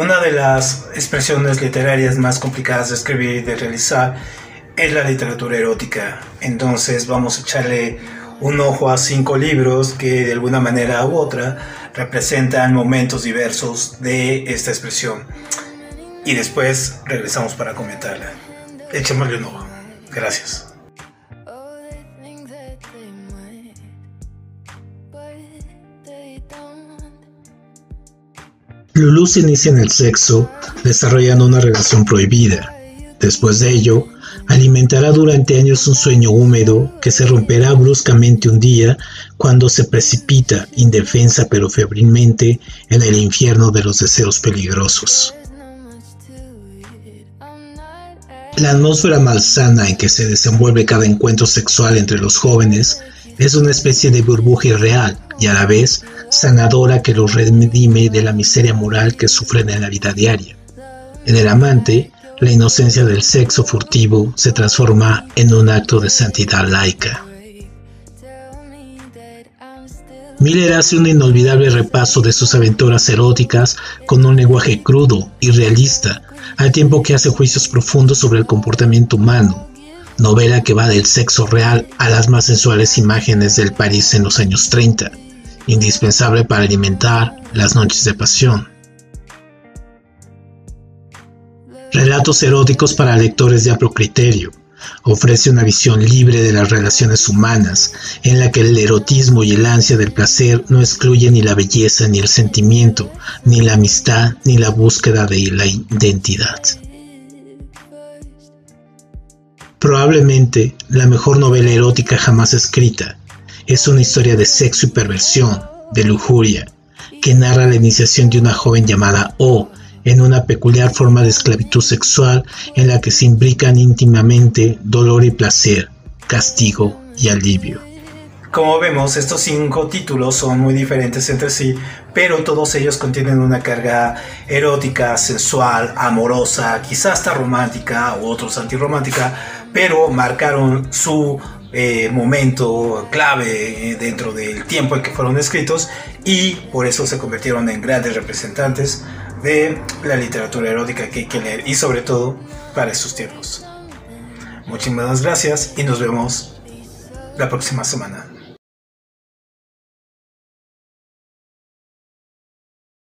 Una de las expresiones literarias más complicadas de escribir y de realizar es la literatura erótica. Entonces vamos a echarle un ojo a cinco libros que de alguna manera u otra representan momentos diversos de esta expresión. Y después regresamos para comentarla. Echémosle un ojo. Gracias. Lulu se inicia en el sexo desarrollando una relación prohibida. Después de ello, alimentará durante años un sueño húmedo que se romperá bruscamente un día cuando se precipita, indefensa pero febrilmente, en el infierno de los deseos peligrosos. La atmósfera malsana en que se desenvuelve cada encuentro sexual entre los jóvenes es una especie de burbuja irreal y a la vez sanadora que los redime de la miseria moral que sufren en la vida diaria. En el amante, la inocencia del sexo furtivo se transforma en un acto de santidad laica. Miller hace un inolvidable repaso de sus aventuras eróticas con un lenguaje crudo y realista, al tiempo que hace juicios profundos sobre el comportamiento humano, novela que va del sexo real a las más sensuales imágenes del París en los años 30, indispensable para alimentar las noches de pasión. Relatos eróticos para lectores de amplio. Ofrece una visión libre de las relaciones humanas, en la que el erotismo y el ansia del placer no excluyen ni la belleza, ni el sentimiento, ni la amistad, ni la búsqueda de la identidad. Probablemente la mejor novela erótica jamás escrita es una historia de sexo y perversión, de lujuria, que narra la iniciación de una joven llamada O en una peculiar forma de esclavitud sexual en la que se imbrican íntimamente dolor y placer, castigo y alivio. Como vemos, estos cinco títulos son muy diferentes entre sí, pero todos ellos contienen una carga erótica, sensual, amorosa, quizás hasta romántica u otros antirromántica, pero marcaron su eh, momento clave dentro del tiempo en que fueron escritos y por eso se convirtieron en grandes representantes de la literatura erótica que hay que leer y sobre todo para estos tiempos. Muchísimas gracias y nos vemos la próxima semana.